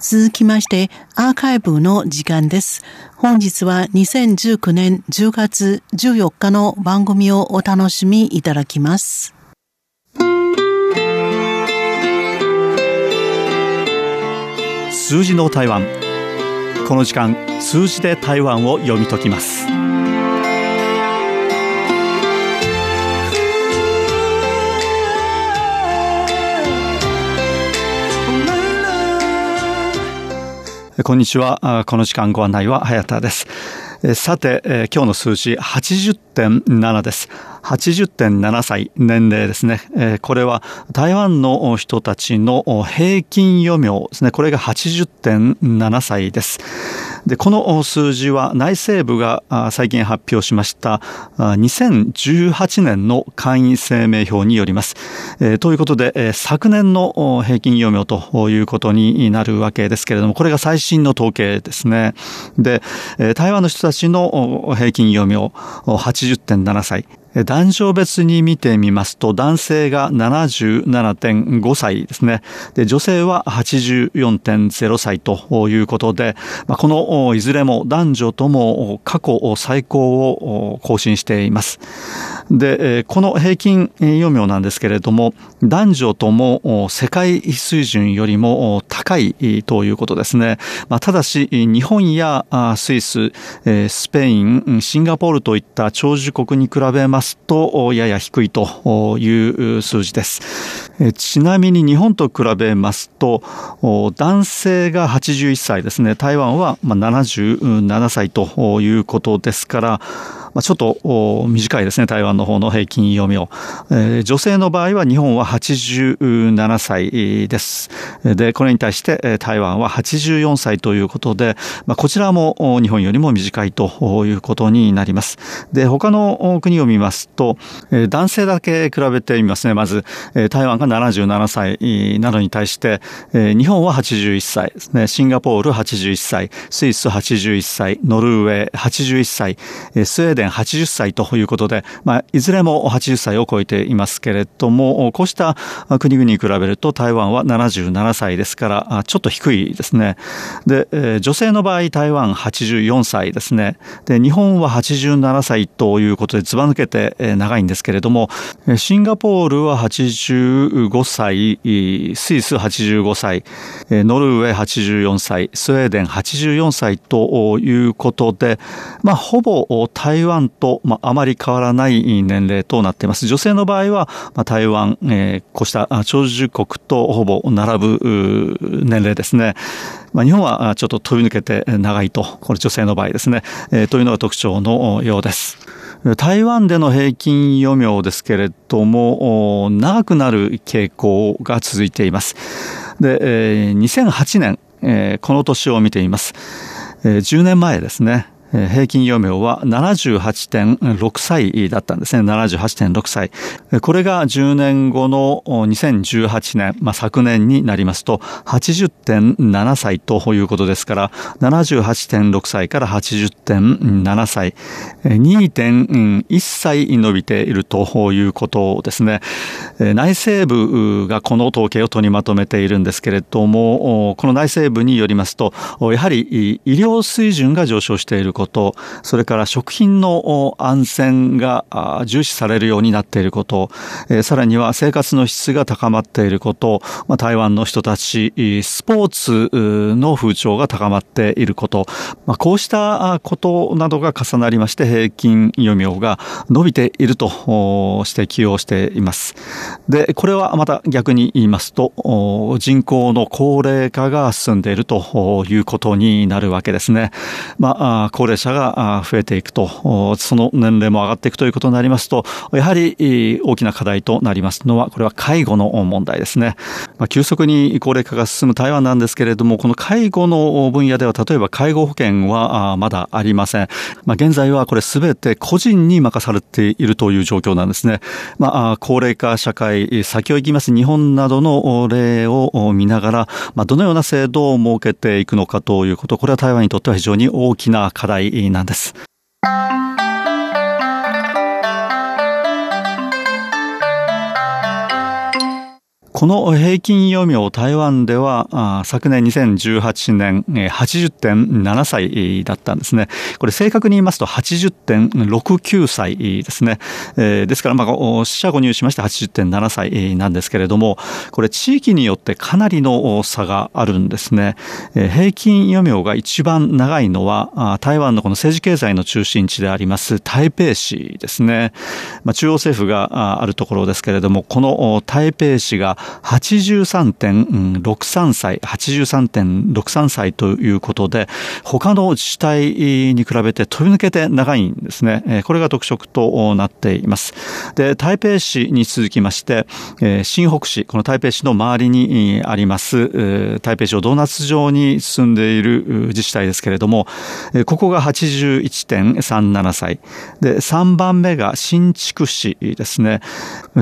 続きまして、アーカイブの時間です。本日は2019年10月14日の番組をお楽しみいただきます。数字の台湾。この時間、数字で台湾を読み解きます。こんにちは。この時間ご案内は早田です。さて、今日の数字80.7です。80.7歳年齢ですね。これは台湾の人たちの平均余命ですね。これが80.7歳です。で、この数字は内政部が最近発表しました2018年の会員声明表によります。ということで、昨年の平均余命ということになるわけですけれども、これが最新の統計ですね。で、台湾の人たちの平均余命80.7歳。男女別に見てみますと、男性が77.5歳ですね。で、女性は84.0歳ということで、このいずれも男女とも過去最高を更新しています。で、この平均余命なんですけれども、男女とも世界水準よりも高いということですね。ただし、日本やスイス、スペイン、シンガポールといった長寿国に比べますと、やや低いという数字です。ちなみに日本と比べますと、男性が81歳ですね。台湾は77歳ということですから、まあ、ちょっと短いですね、台湾の方の平均読みを。えー、女性の場合は日本は87歳です。で、これに対して台湾は84歳ということで、まあ、こちらも日本よりも短いということになります。で、他の国を見ますと、男性だけ比べてみますね。まず、台湾が77歳などに対して、日本は81歳ですね。シンガポール81歳、スイス81歳、ノルウェー81歳、スウェーデン80歳ということで、まあ、いずれも80歳を超えていますけれども、こうした国々に比べると台湾は77歳ですから、ちょっと低いですね。で、女性の場合、台湾84歳ですね。で、日本は87歳ということで、ずば抜けて長いんですけれども、シンガポールは85歳、スイス85歳、ノルウェー84歳、スウェーデン84歳ということで、まあ、ほぼ台湾湾と、まあ、あまり変わらない年齢となっています。女性の場合は、まあ、台湾、えー、こうした長寿国とほぼ並ぶ年齢ですね。まあ、日本はちょっと飛び抜けて長いと、これ女性の場合ですね、えー、というのが特徴のようです。台湾での平均余命ですけれども、長くなる傾向が続いています。で、えー2008年、えーこの年を見ています。えー10年前ですね。平均余命は78.6歳だったんですね。78.6歳。これが10年後の2018年、まあ、昨年になりますと80.7歳ということですから、78.6歳から80.7歳、2.1歳伸びているということですね。内政部がこの統計を取りまとめているんですけれども、この内政部によりますと、やはり医療水準が上昇していること、それから食品の安全が重視されるようになっていること、さらには生活の質が高まっていること、台湾の人たち、スポーツの風潮が高まっていること、こうしたことなどが重なりまして平均余命が伸びていると指摘をしています。で、これはまた逆に言いますと、人口の高齢化が進んでいるということになるわけですね。まあ、高齢者が増えていくと、その年齢も上がっていくということになりますと、やはり大きな課題となりますのは、これは介護の問題ですね。まあ、急速に高齢化が進む台湾なんですけれども、この介護の分野では、例えば介護保険はまだありません。まあ、現在はこれすべて個人に任されているという状況なんですね。まあ、高齢化社会、先を行きます日本などの例を見ながら、まあ、どのような制度を設けていくのかということ、これは台湾にとっては非常に大きな課題題なんです。この平均余命台湾では昨年2018年80.7歳だったんですね。これ正確に言いますと80.69歳ですね。ですからまあ死者誤入しまして80.7歳なんですけれども、これ地域によってかなりの差があるんですね。平均余命が一番長いのは台湾のこの政治経済の中心地であります台北市ですね。まあ、中央政府があるところですけれども、この台北市が83.63歳、83.63歳ということで、他の自治体に比べて飛び抜けて長いんですね。これが特色となっています。で、台北市に続きまして、新北市、この台北市の周りにあります、台北市をドーナツ状に進んでいる自治体ですけれども、ここが81.37歳。で、3番目が新築市ですね。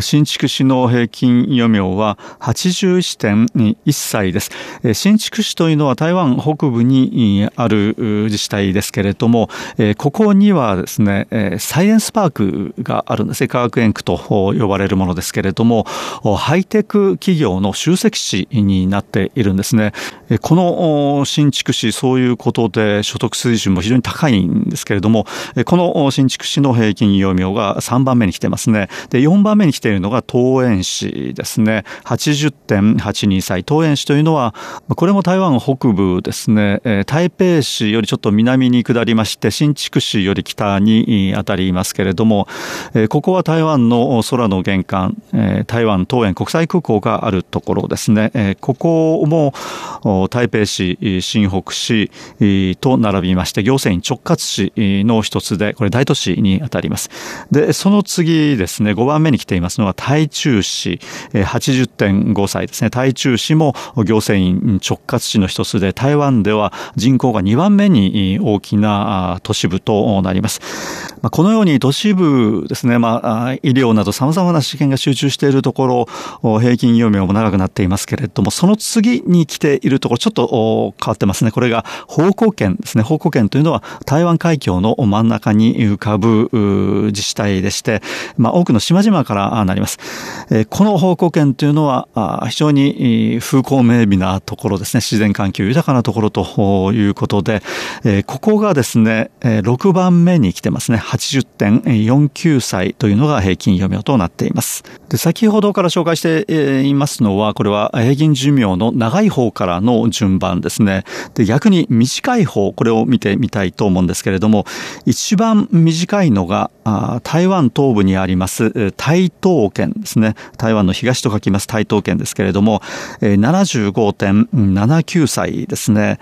新築市の平均余命は81.1歳です。新築市というのは台湾北部にある自治体ですけれども、ここにはですね、サイエンスパークがあるんですね。科学園区と呼ばれるものですけれども、ハイテク企業の集積地になっているんですね。この新築市、そういうことで所得水準も非常に高いんですけれども、この新築市の平均余命が3番目に来てますね。で、4番目に来ているのが東園市ですね。80.82歳。東園市というのは、これも台湾北部ですね。台北市よりちょっと南に下りまして、新築市より北に当たりますけれども、ここは台湾の空の玄関、台湾東園国際空港があるところですね。ここも台北市、新北市と並びまして、行政院直轄市の一つで、これ大都市に当たります。で、その次ですね、5番目に来ていますのは台中市、80.5歳ですね。台中市も行政院直轄市の一つで、台湾では人口が2番目に大きな都市部となります。このように都市部ですね、まあ、医療など様々な試験が集中しているところ、平均余命も長くなっていますけれども、その次に来ているところ、ちょっと変わってますね。これが方向圏ですね。方向圏というのは台湾海峡の真ん中に浮かぶ自治体でして、まあ、多くの島々からなります。この方向圏というのは非常に風光明媚なところですね。自然環境豊かなところということで、ここがですね、6番目に来てますね。80.49歳というのが平均余命となっています。で先ほどから紹介していますのは、これは平均寿命の長い方からの順番ですね。で逆に短い方、これを見てみたいと思うんですけれども、一番短いのが台湾東部にあります台東県ですね。台湾の東と書きます台東県ですけれども、75.79歳ですね。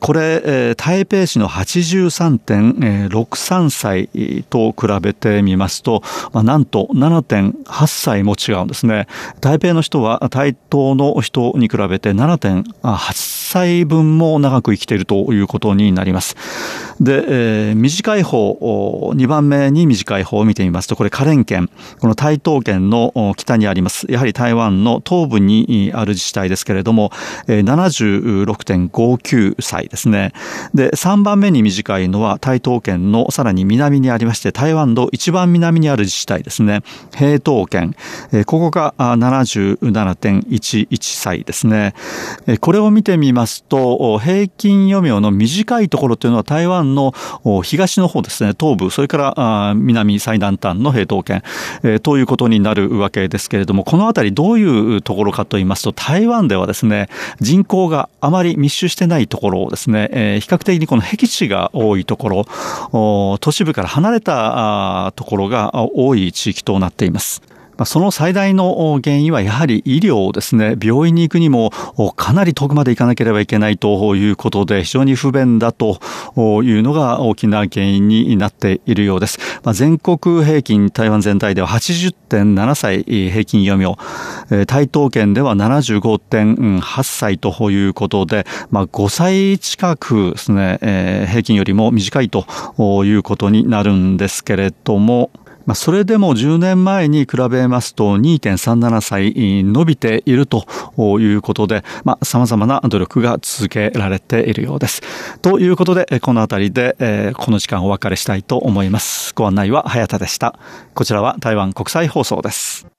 これ、台北市の83.63歳と比べてみますと、なんと7.8歳も違うんですね。台北の人は台東の人に比べて7.8歳分も長く生きているということになります。で、えー、短い方、2番目に短い方を見てみますと、これ、花蓮県、この台東県の北にあります、やはり台湾の東部にある自治体ですけれども、76.59歳ですね。で、3番目に短いのは台東県のさらに南にありまして、台湾の一番南にある自治体ですね。平東県。ここが77.11歳ですね。これを見てみますと、平均余命の短いところというのは台湾の東の方ですね、東部、それから南最南端の平等圏、えー、ということになるわけですけれども、このあたりどういうところかと言いますと、台湾ではですね、人口があまり密集してないところをですね、えー、比較的にこの僻地が多いところ、都市部から離れたところが多い地域となっています。その最大の原因はやはり医療ですね。病院に行くにもかなり遠くまで行かなければいけないということで非常に不便だというのが大きな原因になっているようです。まあ、全国平均台湾全体では80.7歳平均余命。台東県では75.8歳ということで、まあ、5歳近くですね、平均よりも短いということになるんですけれども、まあ、それでも10年前に比べますと2.37歳伸びているということで、まあ、様々な努力が続けられているようです。ということで、この辺りで、えこの時間お別れしたいと思います。ご案内は早田でした。こちらは台湾国際放送です。